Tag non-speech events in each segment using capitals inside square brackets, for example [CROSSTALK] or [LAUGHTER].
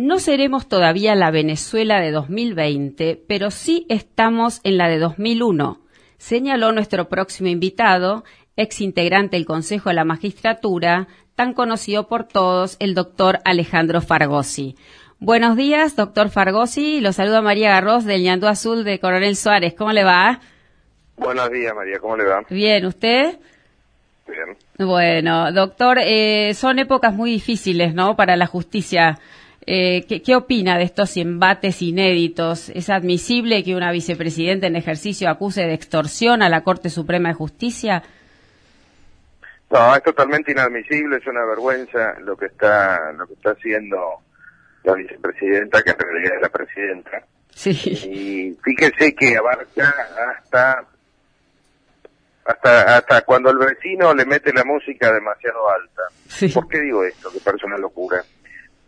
No seremos todavía la Venezuela de 2020, pero sí estamos en la de 2001, señaló nuestro próximo invitado, ex integrante del Consejo de la Magistratura, tan conocido por todos, el doctor Alejandro Fargosi. Buenos días, doctor Fargosi. Lo saluda María Garros del Ñandú Azul de Coronel Suárez. ¿Cómo le va? Buenos días, María. ¿Cómo le va? Bien, ¿usted? Bien. Bueno, doctor, eh, son épocas muy difíciles, ¿no? Para la justicia. Eh, ¿qué, ¿Qué opina de estos embates inéditos? ¿Es admisible que una vicepresidenta en ejercicio acuse de extorsión a la Corte Suprema de Justicia? No, es totalmente inadmisible, es una vergüenza lo que está lo que está haciendo la vicepresidenta, que en realidad es la presidenta. Sí. Y fíjese que abarca hasta hasta hasta cuando el vecino le mete la música demasiado alta. Sí. ¿Por qué digo esto? Que parece una locura.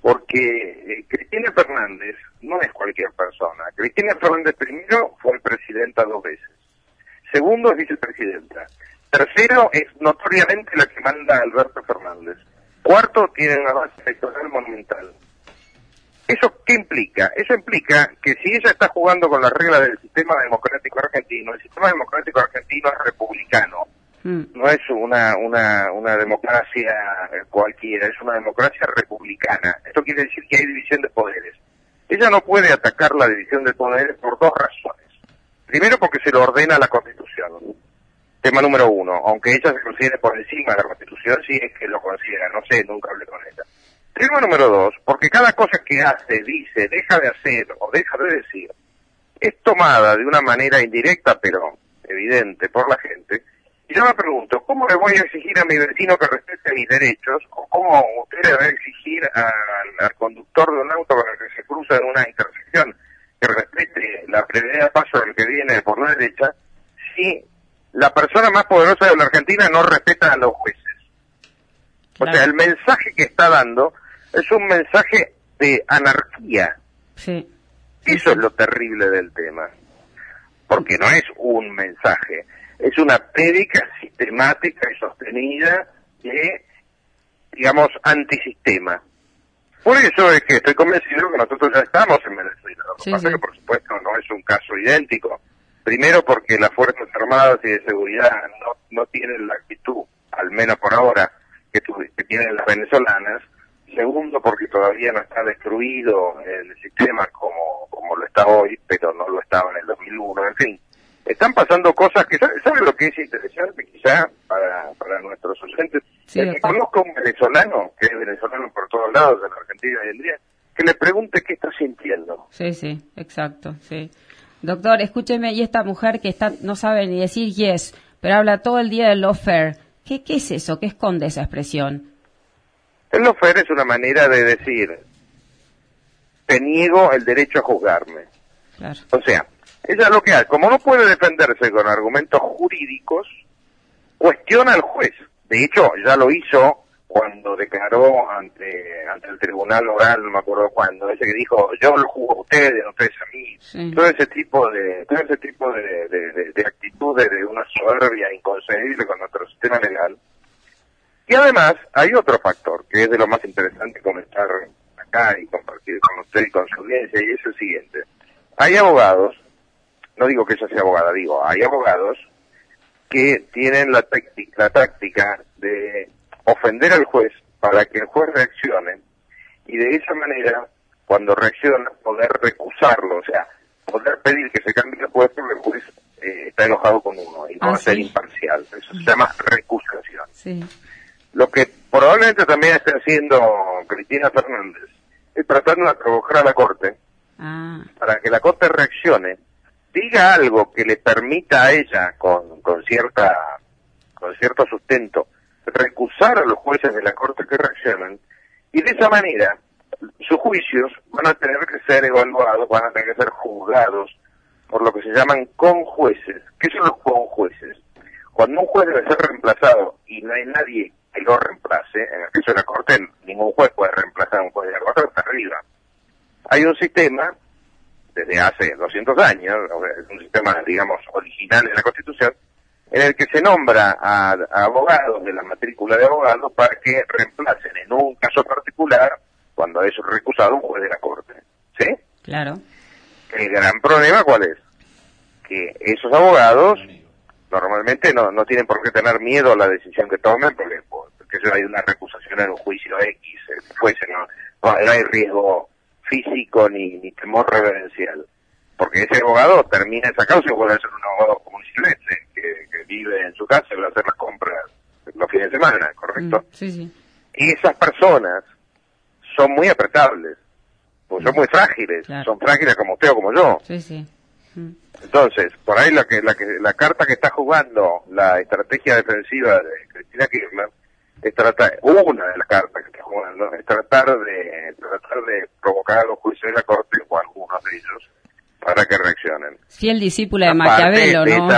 Porque eh, Cristina Fernández no es cualquier persona. Cristina Fernández primero fue presidenta dos veces. Segundo es vicepresidenta. Tercero es notoriamente la que manda Alberto Fernández. Cuarto tiene una base electoral monumental. ¿Eso qué implica? Eso implica que si ella está jugando con las reglas del sistema democrático argentino, el sistema democrático argentino es republicano, Mm, no es una, una, una democracia cualquiera, es una democracia republicana. Esto quiere decir que hay división de poderes. Ella no puede atacar la división de poderes por dos razones. Primero porque se lo ordena la Constitución. Tema número uno, aunque ella se considere por encima de la Constitución, sí es que lo considera, no sé, nunca hablé con ella. Tema número dos, porque cada cosa que hace, dice, deja de hacer o deja de decir, es tomada de una manera indirecta, pero evidente por la gente, y yo me pregunto, ¿cómo le voy a exigir a mi vecino que respete mis derechos? ¿O cómo usted le va a exigir al, al conductor de un auto el que se cruza en una intersección que respete la prioridad de paso del que viene por la derecha si la persona más poderosa de la Argentina no respeta a los jueces? O Claro. sea, el mensaje que está dando es un mensaje de anarquía. sí. Eso es lo terrible del tema. Porque no es un mensaje, es una prédica sistemática y sostenida de, digamos, antisistema. Por eso es que estoy convencido que nosotros ya estamos en Venezuela. Lo que Sí, pasa sí. que, por supuesto, no es un caso idéntico. Primero porque las Fuerzas Armadas y de Seguridad no, no tienen la actitud, al menos por ahora, que, tu- que tienen las venezolanas. Segundo, porque todavía no está destruido el sistema como, como lo está hoy, pero no lo estaba en el 2001, en fin. Están pasando cosas que, ¿sabe, sabe lo que es interesante quizá para, para nuestros oyentes? Sí, el que doctor. conozca a un venezolano, que es venezolano por todos lados de la Argentina hoy en día, que le pregunte qué está sintiendo. Sí, sí, exacto, sí. Doctor, escúcheme, y esta mujer que está, no sabe ni decir yes, pero habla todo el día de lawfare, ¿qué, ¿qué es eso? ¿Qué esconde esa expresión? El lofer es una manera de decir, te niego el derecho a juzgarme. Claro. O sea, ella lo que hace, como no puede defenderse con argumentos jurídicos, cuestiona al juez. De hecho, ya lo hizo cuando declaró ante ante el tribunal oral, no me acuerdo cuándo, ese que dijo, yo lo juzgo a ustedes, no ustedes a mí. Sí. Todo ese tipo de todo ese tipo de, de, de- de actitudes de una soberbia inconcebible con nuestro sistema legal. Y además hay otro factor que es de lo más interesante comentar acá y compartir con usted y con su audiencia, y es el siguiente. Hay abogados, no digo que ella sea abogada, digo, hay abogados que tienen la, táctica, la táctica de ofender al juez para que el juez reaccione y de esa manera, cuando reacciona, poder recusarlo, o sea, poder pedir que se cambie el juez porque el juez eh, está enojado con uno y no Ah, va a ser imparcial. Eso se llama recusación. Sí. Lo que probablemente también esté haciendo Cristina Fernández es tratando de provocar a la Corte Ah, para que la Corte reaccione, diga algo que le permita a ella, con, con cierta con cierto sustento, recusar a los jueces de la Corte que reaccionan, y de esa manera sus juicios van a tener que ser evaluados, van a tener que ser juzgados por lo que se llaman conjueces. ¿Qué son los conjueces? Cuando un juez debe ser reemplazado y no hay nadie que lo reemplace, en el caso de la Corte, ningún juez puede reemplazar a un juez de la Corte hasta arriba. Hay un sistema, desde hace 200 años, es un sistema, digamos, original en la Constitución, en el que se nombra a, a abogados de la matrícula de abogados para que reemplacen en un caso particular cuando es recusado un juez de la Corte. ¿Sí? Claro. El gran problema, ¿cuál es? Que esos abogados normalmente no, no tienen por qué tener miedo a la decisión que tomen, porque, porque hay una recusación en un juicio X, eh, fuese, no, no, hay riesgo físico ni, ni temor reverencial. Porque ese abogado termina esa causa y vuelve a ser un abogado común que, que vive en su casa y va a hacer las compras los fines de semana, ¿correcto? Mm, sí, sí. Y esas personas son muy apretables, pues son muy frágiles, son frágiles como usted o como yo. Sí, sí. Mm. Entonces, por ahí la que, la que la carta que está jugando la estrategia defensiva de Cristina Kirchner es tratar una de las cartas que es tratar de tratar de provocar a los juicios de la corte o a algunos de ellos para que reaccionen. Fiel discípula de Maquiavelo, ¿no?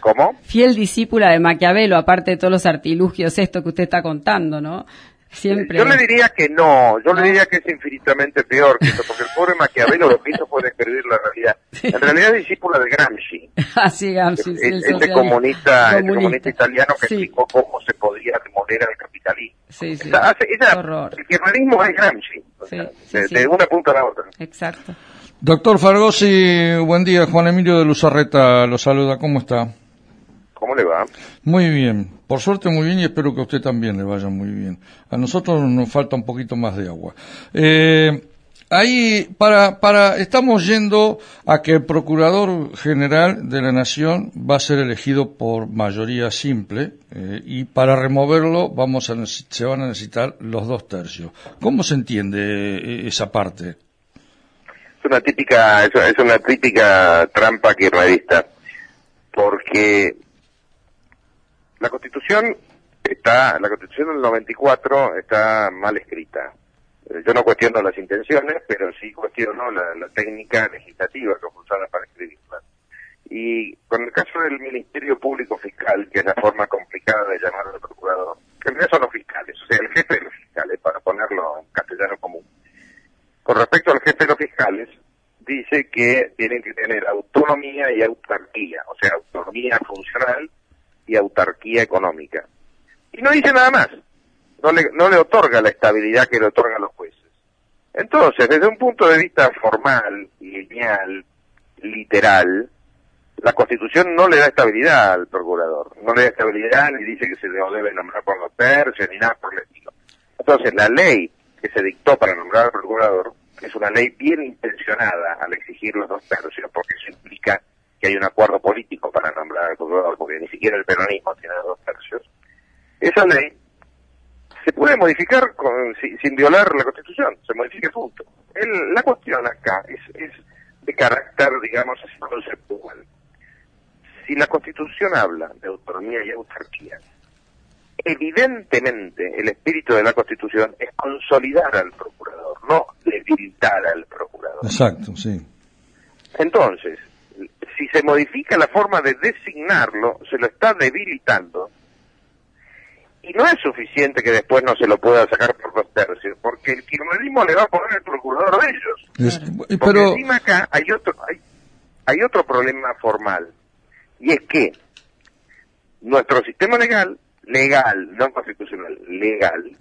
¿Cómo? Fiel discípula de Maquiavelo, aparte de todos los artilugios, esto que usted está contando, ¿no? Siempre. Yo le diría que no, yo le diría que es infinitamente peor que eso, porque el pobre Maquiavelo lo que hizo fue describir la realidad. En realidad es discípula de Gramsci. [LAUGHS] Así Gramsci, el, ese comunista, comunista. italiano que explicó cómo se podría demoler al capitalismo. Sí, sí. el kirchnerismo es Gramsci, de, de una punta a la otra. Exacto. Doctor Fargosi, buen día. Juan Emilio de Luzarreta lo saluda. ¿Cómo está? ¿Cómo le va? Muy bien. Por suerte muy bien y espero que a usted también le vaya muy bien. A nosotros nos falta un poquito más de agua. Eh, ahí, para, para, estamos yendo a que el Procurador General de la Nación va a ser elegido por mayoría simple eh, y para removerlo vamos a, se van a necesitar los dos tercios. ¿Cómo se entiende eh, esa parte? Es una típica, es una típica trampa kirchnerista porque la Constitución está, la Constitución del 94 está mal escrita. Eh, yo no cuestiono las intenciones, pero sí cuestiono la, técnica legislativa que usada para escribirla. Y con el caso del Ministerio Público Fiscal, que es la forma complicada de llamar al procurador, que en realidad son los fiscales, o sea, el jefe de los fiscales, para ponerlo en castellano común. Con respecto al jefe de los fiscales, dice que tienen que tener autonomía y autarquía, o sea, autonomía funcional y autarquía económica. Y no dice nada más. No le, no le otorga la estabilidad que le otorgan los jueces. Entonces, desde un punto de vista formal, lineal, literal, la Constitución no le da estabilidad al procurador. No le da estabilidad ni dice que se le debe nombrar por los tercios ni nada por el estilo. Entonces, la ley que se dictó para nombrar al procurador es una ley bien intencionada al exigir los dos tercios, porque eso implica que hay un acuerdo político para nombrar al procurador, porque ni siquiera el peronismo tiene dos tercios, esa ley se puede modificar sin violar la Constitución, se modifica punto. la cuestión acá es, es de carácter, digamos, así conceptual. Si la Constitución habla de autonomía y autarquía, evidentemente el espíritu de la Constitución es consolidar al procurador, no debilitar al procurador. Exacto, sí. Entonces, si se modifica la forma de designarlo, se lo está debilitando. Y no es suficiente que después no se lo pueda sacar por dos tercios, porque el kirchnerismo le va a poner el procurador de ellos. Porque encima acá hay otro, hay, hay otro problema formal, y es que nuestro sistema legal, legal, no constitucional, legal,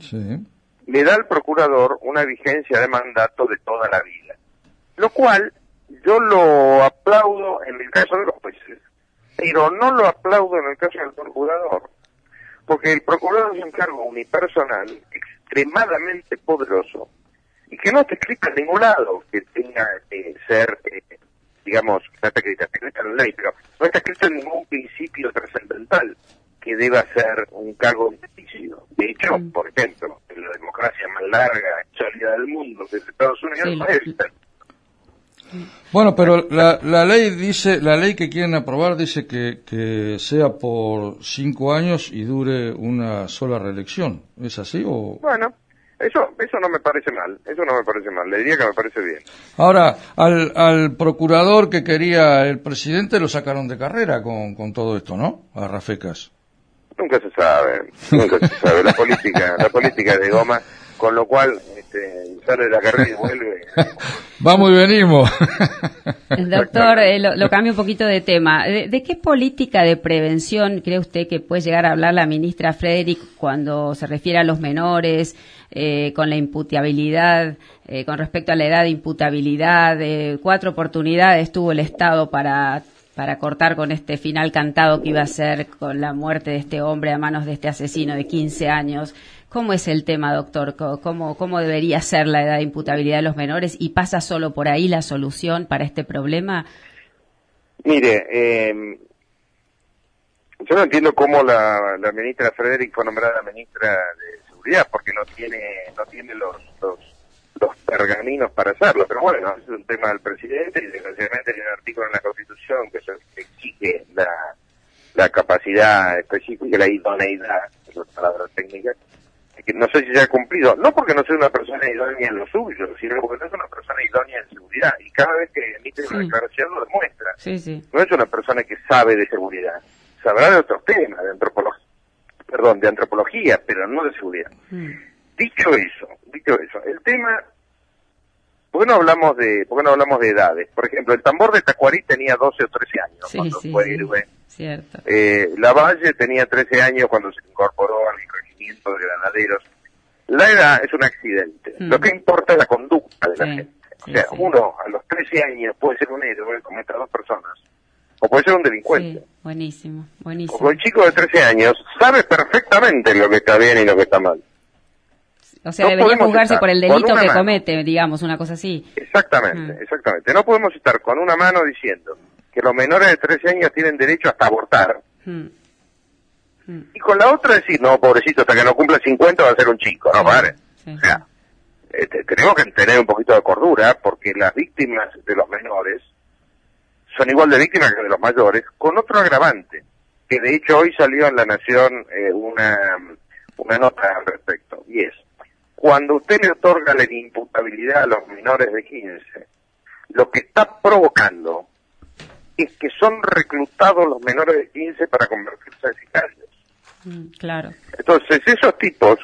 le da al procurador una vigencia de mandato de toda la vida. Lo cual yo lo aplaudo en el caso de los jueces, pero no lo aplaudo en el caso del procurador, porque el procurador es un cargo unipersonal extremadamente poderoso y que no está escrito en ningún lado que tenga que ser, eh, digamos, no está escrito, en la ley, pero no está escrito en ningún principio trascendental que deba ser un cargo vitalicio. De hecho, mm. por ejemplo, en la democracia más larga y sólida del mundo, que es Estados Unidos, es bueno, pero la, la, ley dice, la ley que quieren aprobar dice que, que sea por cinco años y dure una sola reelección. ¿Es así o? Bueno, eso, eso no me parece mal, eso no me parece mal, le diría que me parece bien. Ahora, al, al procurador que quería el presidente lo sacaron de carrera con, con todo esto, ¿no? A Rafecas. Nunca se sabe, nunca se sabe. La política, la política de goma con lo cual este, sale de la carrera y vuelve. Vamos y venimos. [LAUGHS] Doctor, eh, lo, cambio un poquito de tema. ¿De, qué política de prevención cree usted que puede llegar a hablar la ministra Frederick cuando se refiere a los menores, eh, con la imputabilidad, eh, con respecto a la edad de imputabilidad? cuatro oportunidades tuvo el Estado para para cortar con este final cantado que iba a ser con la muerte de este hombre a manos de este asesino de 15 años. ¿Cómo es el tema, doctor? ¿Cómo, cómo debería ser la edad de imputabilidad de los menores? ¿Y pasa solo por ahí la solución para este problema? Mire, eh, yo no entiendo cómo la, ministra Frederick fue nombrada ministra de Seguridad, porque no tiene, no tiene los, los, los pergaminos para hacerlo. Pero bueno, es un tema del presidente y desgraciadamente hay un artículo en la Constitución que, exige la, la capacidad específica y la idoneidad, es la palabra técnica, que no sé si se ha cumplido, no porque no sea una persona idónea en lo suyo, sino porque no es una persona idónea en seguridad. Y cada vez que emite una declaración lo demuestra. No es una persona que sabe de seguridad. Sabrá de otros temas, de antropología, perdón, de antropología, pero no de seguridad. Mm. Dicho eso, eso, el tema, ¿por qué no hablamos de, por qué no hablamos de edades? Por ejemplo, el tambor de Tacuarí tenía 12 o 13 años cuando fue héroe. Cierto. Eh, la Valle tenía 13 años cuando se incorporó al de granaderos. La edad es un accidente. Mm. Lo que importa es la conducta de la gente. O sea, uno a los 13 años puede ser un héroe como estas dos personas. O puede ser un delincuente. buenísimo, buenísimo. O el chico de 13 años sabe perfectamente lo que está bien y lo que está mal. O sea, debería juzgarse por el delito que comete, digamos, una cosa así. Exactamente, mm. exactamente. No podemos estar con una mano diciendo que los menores de 13 años tienen derecho hasta abortar. Mm. Y con la otra decir, no, pobrecito, hasta que no cumpla 50 va a ser un chico, no, padre. O sea, este, tenemos que tener un poquito de cordura porque las víctimas de los menores son igual de víctimas que de los mayores, con otro agravante, que de hecho hoy salió en La Nación eh, una, una nota al respecto, y es, cuando usted le otorga la imputabilidad a los menores de 15, lo que está provocando es que son reclutados los menores de 15 para convertirse en sicarios. Mm, claro. Entonces, esos tipos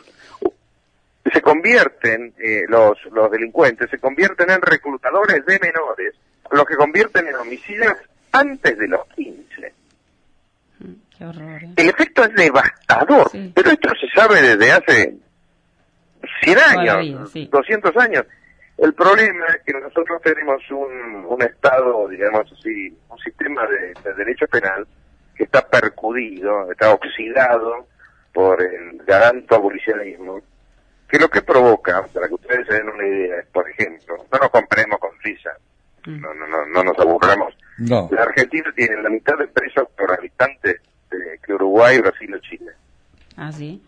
se convierten, eh, los, los delincuentes, se convierten en reclutadores de menores, los que convierten en homicidas antes de los 15. Mm, qué horror, ¿eh? El efecto es devastador, pero esto se sabe desde hace 100 años, 200 años. El problema es que nosotros tenemos un, un Estado, digamos así, un sistema de derecho penal que está percudido, está oxidado por el garanto abolicionismo, que lo que provoca, para que ustedes se den una idea, es, por ejemplo, no nos comparemos con Suiza, mm. no, no, no, no nos aburramos. La Argentina tiene la mitad de presos por habitante que Uruguay, Brasil o Chile. Ah, sí.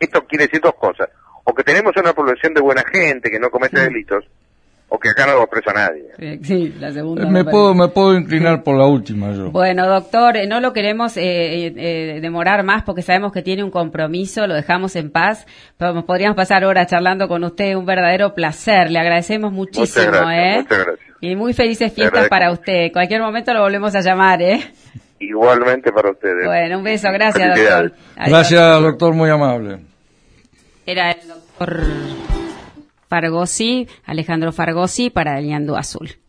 Esto quiere decir dos cosas. O que tenemos una población de buena gente que no comete delitos, o que acá no lo presa nadie. Sí, la segunda. Me, puedo, me puedo inclinar por la última yo. Bueno, doctor, eh, no lo queremos eh, eh, demorar más porque sabemos que tiene un compromiso, lo dejamos en paz. Podríamos pasar horas charlando con usted, un verdadero placer. Le agradecemos muchísimo. Muchas gracias, muchas gracias. Y muy felices fiestas para usted. Cualquier momento lo volvemos a llamar, ¿eh? Igualmente para ustedes. Bueno, un beso, gracias, doctor. Gracias, doctor, muy amable. Era el doctor. Fargosi, Alejandro Fargosi para el Ñandú Azul.